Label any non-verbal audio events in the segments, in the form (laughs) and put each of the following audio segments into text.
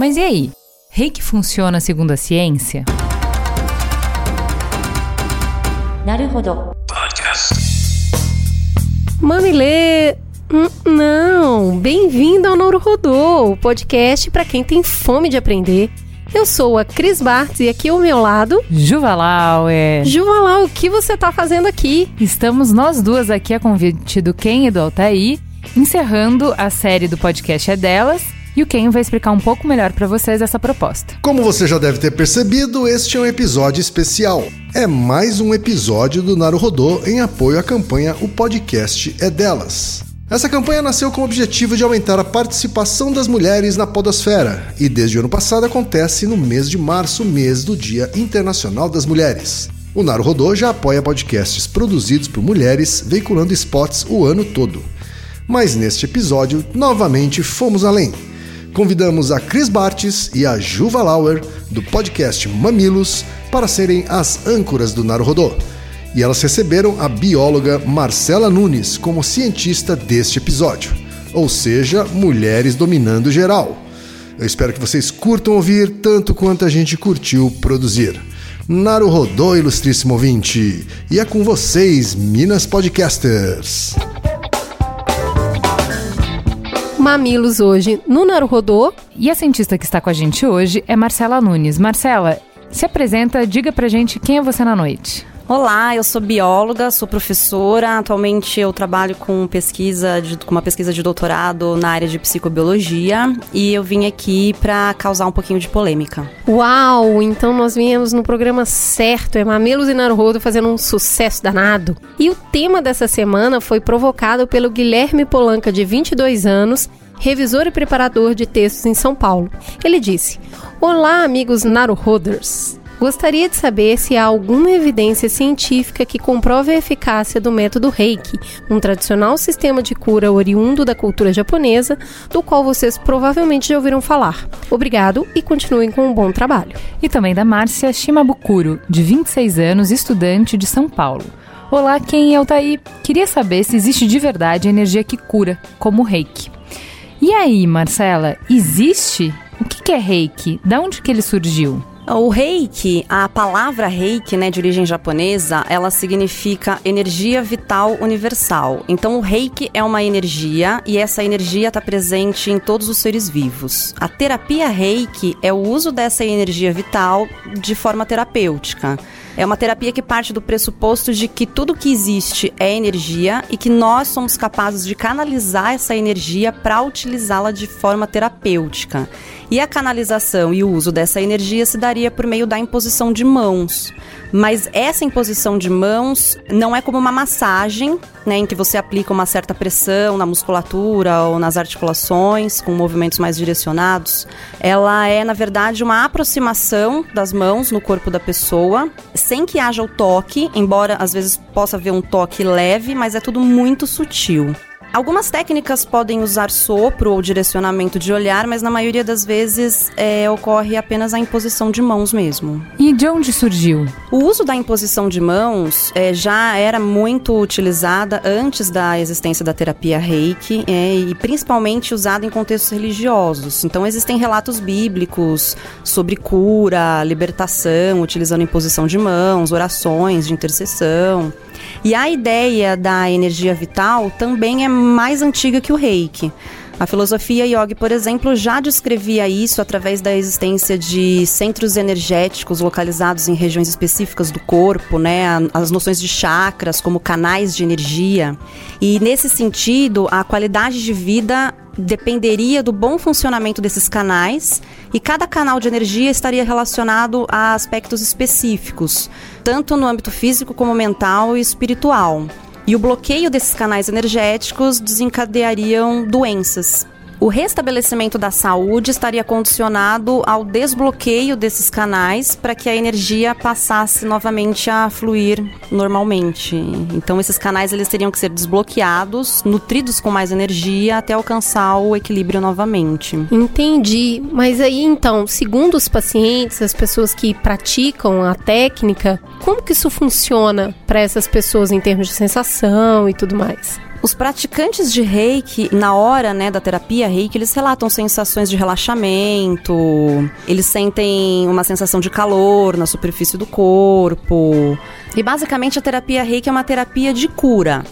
Mas e aí? Reiki funciona segundo a ciência? Naruhodo. Mamilê. Hum, Não, bem-vindo ao Naruhodô, o podcast para quem tem fome de aprender. Eu sou a Cris Bartz e aqui ao meu lado, Juvalau é. Juvalau, o que você tá fazendo aqui? Estamos nós duas aqui a convite do Ken e do Altair, encerrando a série do podcast É Delas. E o Ken vai explicar um pouco melhor para vocês essa proposta. Como você já deve ter percebido, este é um episódio especial. É mais um episódio do Naruhodô em apoio à campanha O Podcast é Delas. Essa campanha nasceu com o objetivo de aumentar a participação das mulheres na podosfera e desde o ano passado acontece no mês de março, mês do Dia Internacional das Mulheres. O Naruhodô já apoia podcasts produzidos por mulheres, veiculando spots o ano todo. Mas neste episódio, novamente fomos além. Convidamos a Cris Bartes e a Juva Lauer, do podcast Mamilos, para serem as âncoras do Naruhodô. E elas receberam a bióloga Marcela Nunes como cientista deste episódio. Ou seja, mulheres dominando geral. Eu espero que vocês curtam ouvir tanto quanto a gente curtiu produzir. Naruhodô, ilustríssimo ouvinte. E é com vocês, Minas Podcasters. Mamilos hoje no Naruhodô. E a cientista que está com a gente hoje é Marcela Nunes. Marcela, se apresenta, diga pra gente quem é você na noite. Olá, eu sou bióloga, sou professora. Atualmente eu trabalho com pesquisa, de, com uma pesquisa de doutorado na área de psicobiologia e eu vim aqui para causar um pouquinho de polêmica. Uau, então nós viemos no programa certo, é Mamilos e Naruhodo fazendo um sucesso danado. E o tema dessa semana foi provocado pelo Guilherme Polanca, de 22 anos, revisor e preparador de textos em São Paulo. Ele disse: Olá, amigos Naruhoders. Gostaria de saber se há alguma evidência científica que comprove a eficácia do método Reiki, um tradicional sistema de cura oriundo da cultura japonesa, do qual vocês provavelmente já ouviram falar. Obrigado e continuem com um bom trabalho. E também da Márcia Shimabukuro, de 26 anos, estudante de São Paulo. Olá, quem é Altair? Queria saber se existe de verdade a energia que cura, como o reiki. E aí, Marcela, existe? O que é reiki? Da onde que ele surgiu? O reiki, a palavra reiki, né, de origem japonesa, ela significa energia vital universal. Então, o reiki é uma energia e essa energia está presente em todos os seres vivos. A terapia reiki é o uso dessa energia vital de forma terapêutica. É uma terapia que parte do pressuposto de que tudo que existe é energia e que nós somos capazes de canalizar essa energia para utilizá-la de forma terapêutica. E a canalização e o uso dessa energia se daria por meio da imposição de mãos. Mas essa imposição de mãos não é como uma massagem, né, em que você aplica uma certa pressão na musculatura ou nas articulações, com movimentos mais direcionados. Ela é, na verdade, uma aproximação das mãos no corpo da pessoa, sem que haja o toque, embora às vezes possa haver um toque leve, mas é tudo muito sutil. Algumas técnicas podem usar sopro ou direcionamento de olhar, mas na maioria das vezes é, ocorre apenas a imposição de mãos mesmo. E de onde surgiu? O uso da imposição de mãos é, já era muito utilizada antes da existência da terapia reiki é, e principalmente usada em contextos religiosos. Então existem relatos bíblicos sobre cura, libertação, utilizando imposição de mãos, orações de intercessão. E a ideia da energia vital também é mais antiga que o reiki. A filosofia yogi, por exemplo, já descrevia isso através da existência de centros energéticos localizados em regiões específicas do corpo, né? As noções de chakras como canais de energia. E nesse sentido, a qualidade de vida dependeria do bom funcionamento desses canais e cada canal de energia estaria relacionado a aspectos específicos, tanto no âmbito físico como mental e espiritual. E o bloqueio desses canais energéticos desencadeariam doenças. O restabelecimento da saúde estaria condicionado ao desbloqueio desses canais para que a energia passasse novamente a fluir normalmente. Então esses canais eles teriam que ser desbloqueados, nutridos com mais energia até alcançar o equilíbrio novamente. Entendi. Mas aí então, segundo os pacientes, as pessoas que praticam a técnica, como que isso funciona para essas pessoas em termos de sensação e tudo mais? Os praticantes de reiki, na hora né, da terapia reiki, eles relatam sensações de relaxamento, eles sentem uma sensação de calor na superfície do corpo. E basicamente a terapia reiki é uma terapia de cura.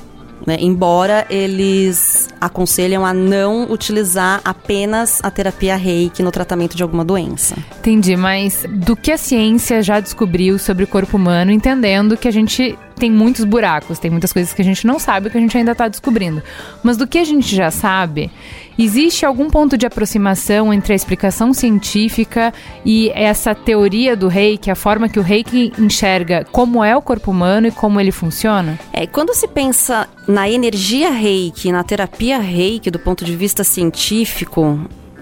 Né? Embora eles aconselham a não utilizar apenas a terapia reiki no tratamento de alguma doença. Entendi, mas do que a ciência já descobriu sobre o corpo humano, entendendo que a gente tem muitos buracos, tem muitas coisas que a gente não sabe que a gente ainda está descobrindo. Mas do que a gente já sabe, existe algum ponto de aproximação entre a explicação científica e essa teoria do reiki, a forma que o reiki enxerga como é o corpo humano e como ele funciona? É, quando se pensa na energia reiki, na terapia reiki do ponto de vista científico,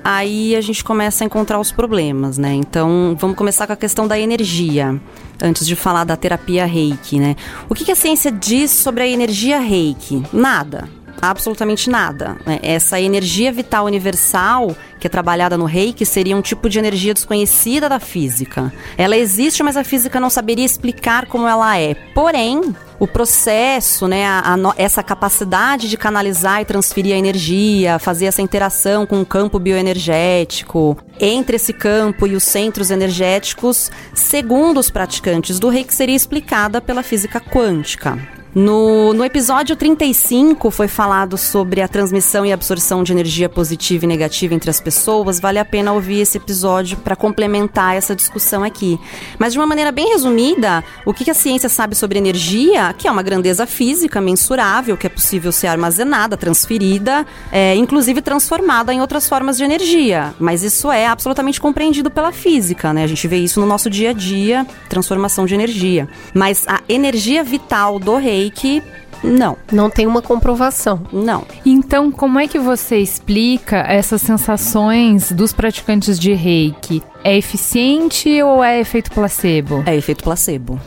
aí a gente começa a encontrar os problemas, né? Então, vamos começar com a questão da energia, antes de falar da terapia reiki, né? O que, que a ciência diz sobre a energia reiki? Nada absolutamente nada. Né? Essa energia vital universal que é trabalhada no reiki seria um tipo de energia desconhecida da física. Ela existe, mas a física não saberia explicar como ela é. Porém, o processo, né, a, a, essa capacidade de canalizar e transferir a energia, fazer essa interação com o campo bioenergético, entre esse campo e os centros energéticos, segundo os praticantes do reiki, seria explicada pela física quântica. No, no episódio 35 foi falado sobre a transmissão e absorção de energia positiva e negativa entre as pessoas. Vale a pena ouvir esse episódio para complementar essa discussão aqui. Mas de uma maneira bem resumida, o que a ciência sabe sobre energia, que é uma grandeza física mensurável, que é possível ser armazenada, transferida, é, inclusive transformada em outras formas de energia. Mas isso é absolutamente compreendido pela física, né? A gente vê isso no nosso dia a dia, transformação de energia. Mas a energia vital do rei que não. Não tem uma comprovação. Não. Então, como é que você explica essas sensações dos praticantes de reiki? É eficiente ou é efeito placebo? É efeito placebo.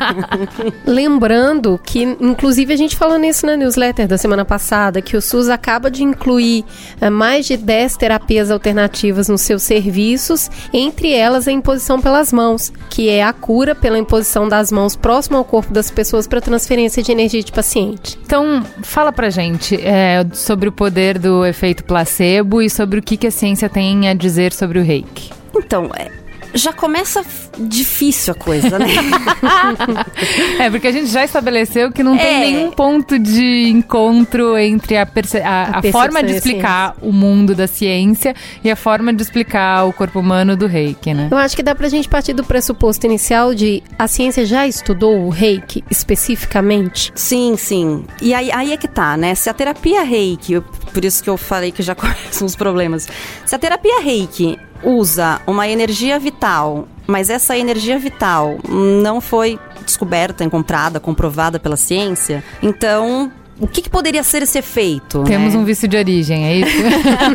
(laughs) Lembrando que, inclusive, a gente falou nisso na newsletter da semana passada, que o SUS acaba de incluir uh, mais de 10 terapias alternativas nos seus serviços, entre elas a imposição pelas mãos, que é a cura pela imposição das mãos próximo ao corpo das pessoas para transferência de energia de paciente. Então, fala pra gente é, sobre o poder do efeito placebo e sobre o que, que a ciência tem a dizer sobre o reiki. Então, é, já começa difícil a coisa, né? (laughs) é, porque a gente já estabeleceu que não é. tem nenhum ponto de encontro entre a, a, a, a forma de explicar o mundo da ciência e a forma de explicar o corpo humano do reiki, né? Eu acho que dá pra gente partir do pressuposto inicial de a ciência já estudou o reiki especificamente? Sim, sim. E aí, aí é que tá, né? Se a terapia reiki, por isso que eu falei que já (laughs) começam os problemas. Se a terapia reiki usa uma energia vital, mas essa energia vital não foi descoberta, encontrada, comprovada pela ciência, então o que, que, poderia ser esse efeito? Temos né? um vício de origem, é isso?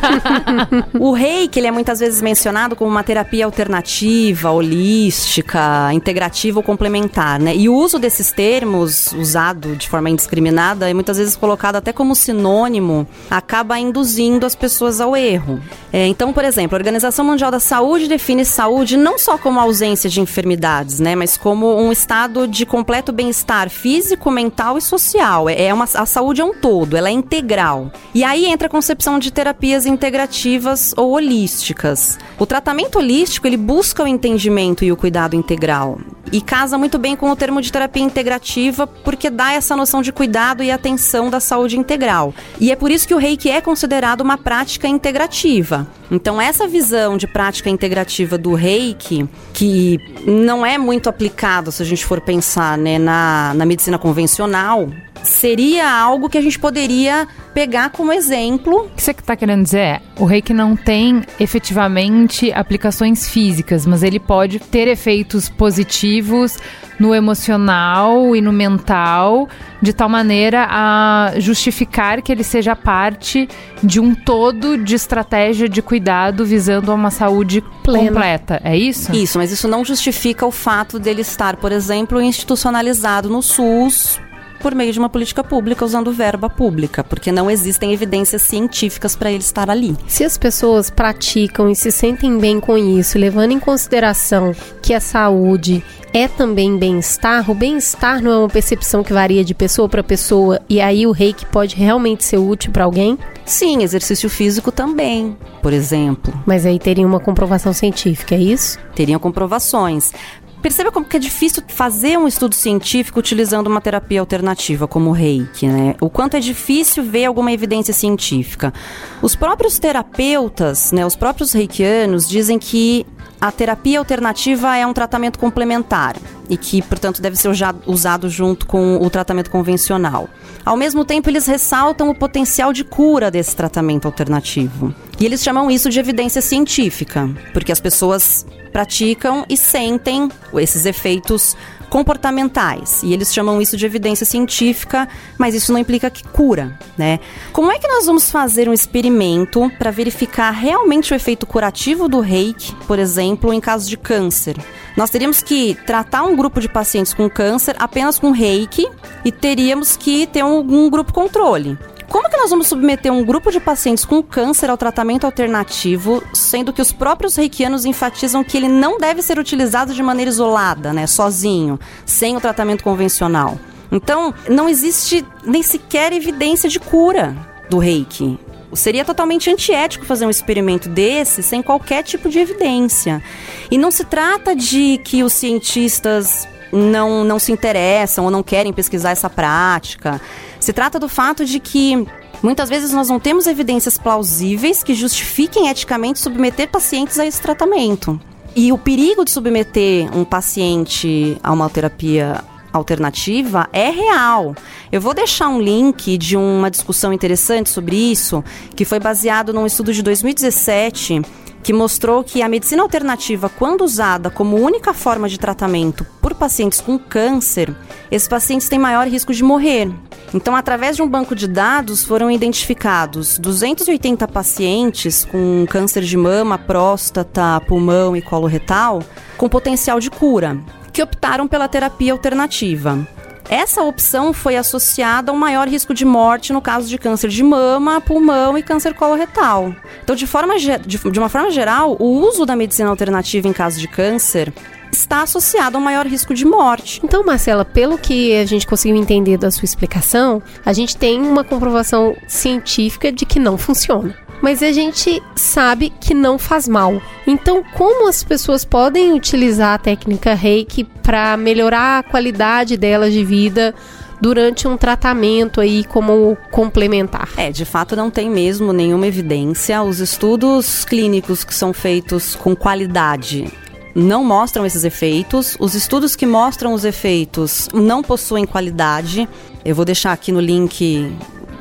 (laughs) (laughs) o reiki, ele é muitas vezes mencionado como uma terapia alternativa, holística, integrativa ou complementar, né? E o uso desses termos, usado de forma indiscriminada, é muitas vezes colocado até como sinônimo, acaba induzindo as pessoas ao erro. É, então, por exemplo, a Organização Mundial da Saúde define saúde não só como ausência de enfermidades, né? Mas como um estado de completo bem-estar físico, mental e social. É, é uma a saúde é um todo, ela é integral. E aí entra a concepção de terapias integrativas ou holísticas. O tratamento holístico, ele busca o entendimento e o cuidado integral. E casa muito bem com o termo de terapia integrativa, porque dá essa noção de cuidado e atenção da saúde integral. E é por isso que o reiki é considerado uma prática integrativa. Então, essa visão de prática integrativa do reiki, que não é muito aplicado se a gente for pensar né, na, na medicina convencional, seria algo que a gente poderia pegar como exemplo. O que você está querendo dizer é, o reiki não tem efetivamente aplicações físicas, mas ele pode ter efeitos positivos no emocional e no mental, de tal maneira a justificar que ele seja parte de um todo de estratégia de cuidado visando a uma saúde Plena. completa. É isso? Isso, mas isso não justifica o fato dele estar, por exemplo, institucionalizado no SUS por meio de uma política pública usando verba pública, porque não existem evidências científicas para ele estar ali. Se as pessoas praticam e se sentem bem com isso, levando em consideração que a saúde é também bem-estar? O bem-estar não é uma percepção que varia de pessoa para pessoa e aí o reiki pode realmente ser útil para alguém? Sim, exercício físico também, por exemplo. Mas aí teria uma comprovação científica, é isso? Teriam comprovações. Perceba como que é difícil fazer um estudo científico utilizando uma terapia alternativa como o reiki, né? O quanto é difícil ver alguma evidência científica. Os próprios terapeutas, né, os próprios reikianos dizem que a terapia alternativa é um tratamento complementar e que, portanto, deve ser usado junto com o tratamento convencional. Ao mesmo tempo, eles ressaltam o potencial de cura desse tratamento alternativo. E eles chamam isso de evidência científica, porque as pessoas praticam e sentem esses efeitos comportamentais. E eles chamam isso de evidência científica, mas isso não implica que cura, né? Como é que nós vamos fazer um experimento para verificar realmente o efeito curativo do reiki, por exemplo, em caso de câncer? Nós teríamos que tratar um grupo de pacientes com câncer apenas com reiki e teríamos que ter um, um grupo controle. Como que nós vamos submeter um grupo de pacientes com câncer ao tratamento alternativo, sendo que os próprios reikianos enfatizam que ele não deve ser utilizado de maneira isolada, né, sozinho, sem o tratamento convencional? Então, não existe nem sequer evidência de cura do reiki. Seria totalmente antiético fazer um experimento desse sem qualquer tipo de evidência. E não se trata de que os cientistas não, não se interessam ou não querem pesquisar essa prática. Se trata do fato de que Muitas vezes nós não temos evidências plausíveis que justifiquem eticamente submeter pacientes a esse tratamento. E o perigo de submeter um paciente a uma terapia alternativa é real. Eu vou deixar um link de uma discussão interessante sobre isso, que foi baseado num estudo de 2017 que mostrou que a medicina alternativa, quando usada como única forma de tratamento por pacientes com câncer, esses pacientes têm maior risco de morrer. Então, através de um banco de dados, foram identificados 280 pacientes com câncer de mama, próstata, pulmão e colo retal com potencial de cura, que optaram pela terapia alternativa. Essa opção foi associada a um maior risco de morte no caso de câncer de mama, pulmão e câncer coloretal. Então, de, forma, de, de uma forma geral, o uso da medicina alternativa em caso de câncer está associado a um maior risco de morte. Então, Marcela, pelo que a gente conseguiu entender da sua explicação, a gente tem uma comprovação científica de que não funciona mas a gente sabe que não faz mal. Então, como as pessoas podem utilizar a técnica Reiki para melhorar a qualidade delas de vida? durante um tratamento aí como complementar. É, de fato não tem mesmo nenhuma evidência. Os estudos clínicos que são feitos com qualidade não mostram esses efeitos. Os estudos que mostram os efeitos não possuem qualidade. Eu vou deixar aqui no link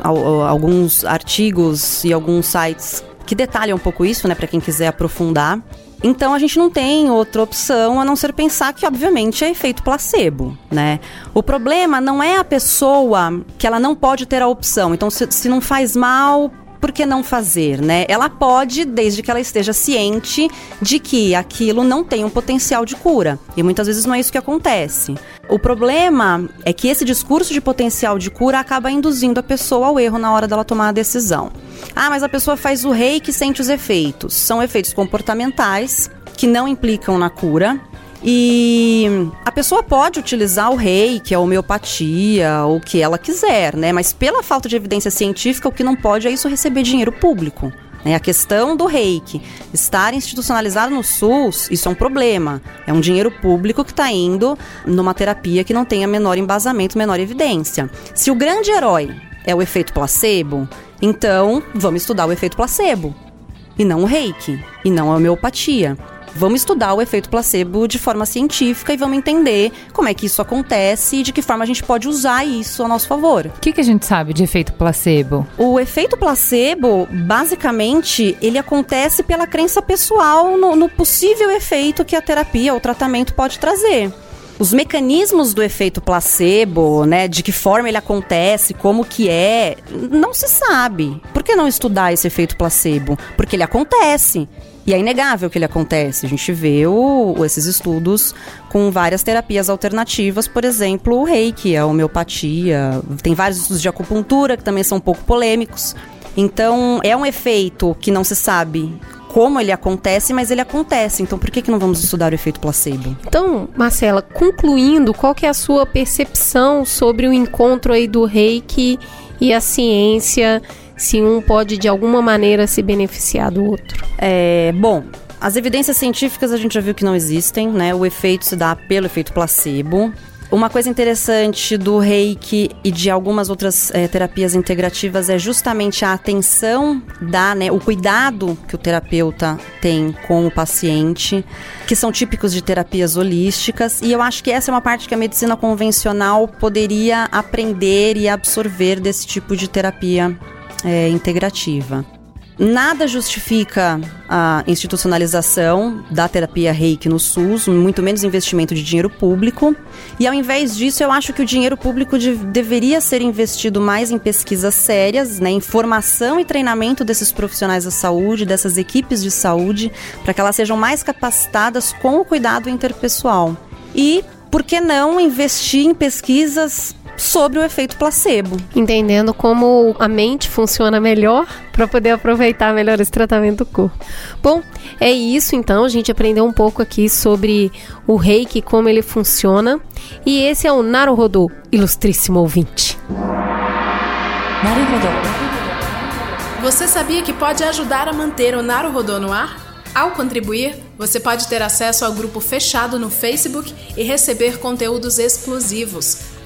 alguns artigos e alguns sites que detalham um pouco isso, né, para quem quiser aprofundar. Então a gente não tem outra opção a não ser pensar que, obviamente, é efeito placebo, né? O problema não é a pessoa que ela não pode ter a opção. Então, se, se não faz mal, por que não fazer, né? Ela pode, desde que ela esteja ciente de que aquilo não tem um potencial de cura. E muitas vezes não é isso que acontece. O problema é que esse discurso de potencial de cura acaba induzindo a pessoa ao erro na hora dela tomar a decisão. Ah, mas a pessoa faz o rei que sente os efeitos. São efeitos comportamentais que não implicam na cura, e a pessoa pode utilizar o reiki, a homeopatia, o que ela quiser, né? Mas pela falta de evidência científica, o que não pode é isso receber dinheiro público. Né? A questão do reiki estar institucionalizado no SUS, isso é um problema. É um dinheiro público que está indo numa terapia que não tem a menor embasamento, menor evidência. Se o grande herói é o efeito placebo, então vamos estudar o efeito placebo. E não o reiki, e não a homeopatia. Vamos estudar o efeito placebo de forma científica e vamos entender como é que isso acontece e de que forma a gente pode usar isso a nosso favor. O que, que a gente sabe de efeito placebo? O efeito placebo, basicamente, ele acontece pela crença pessoal no, no possível efeito que a terapia ou tratamento pode trazer. Os mecanismos do efeito placebo, né, de que forma ele acontece, como que é, não se sabe. Por que não estudar esse efeito placebo? Porque ele acontece. E é inegável que ele acontece. A gente vê o, esses estudos com várias terapias alternativas, por exemplo, o reiki, a homeopatia. Tem vários estudos de acupuntura que também são um pouco polêmicos. Então, é um efeito que não se sabe como ele acontece, mas ele acontece. Então por que, que não vamos estudar o efeito placebo? Então, Marcela, concluindo, qual que é a sua percepção sobre o encontro aí do reiki e a ciência? Se um pode de alguma maneira se beneficiar do outro? É, bom, as evidências científicas a gente já viu que não existem, né? O efeito se dá pelo efeito placebo. Uma coisa interessante do reiki e de algumas outras é, terapias integrativas é justamente a atenção da, né, o cuidado que o terapeuta tem com o paciente, que são típicos de terapias holísticas. E eu acho que essa é uma parte que a medicina convencional poderia aprender e absorver desse tipo de terapia é, integrativa. Nada justifica a institucionalização da terapia reiki no SUS, muito menos investimento de dinheiro público. E ao invés disso, eu acho que o dinheiro público de, deveria ser investido mais em pesquisas sérias, né, em formação e treinamento desses profissionais da saúde, dessas equipes de saúde, para que elas sejam mais capacitadas com o cuidado interpessoal. E por que não investir em pesquisas sobre o efeito placebo. Entendendo como a mente funciona melhor para poder aproveitar melhor esse tratamento do corpo. Bom, é isso então, a gente aprendeu um pouco aqui sobre o reiki, como ele funciona. E esse é o Naruhodô, ilustríssimo ouvinte. Naruhodô. Você sabia que pode ajudar a manter o Naruhodô no ar? Ao contribuir, você pode ter acesso ao grupo fechado no Facebook e receber conteúdos exclusivos.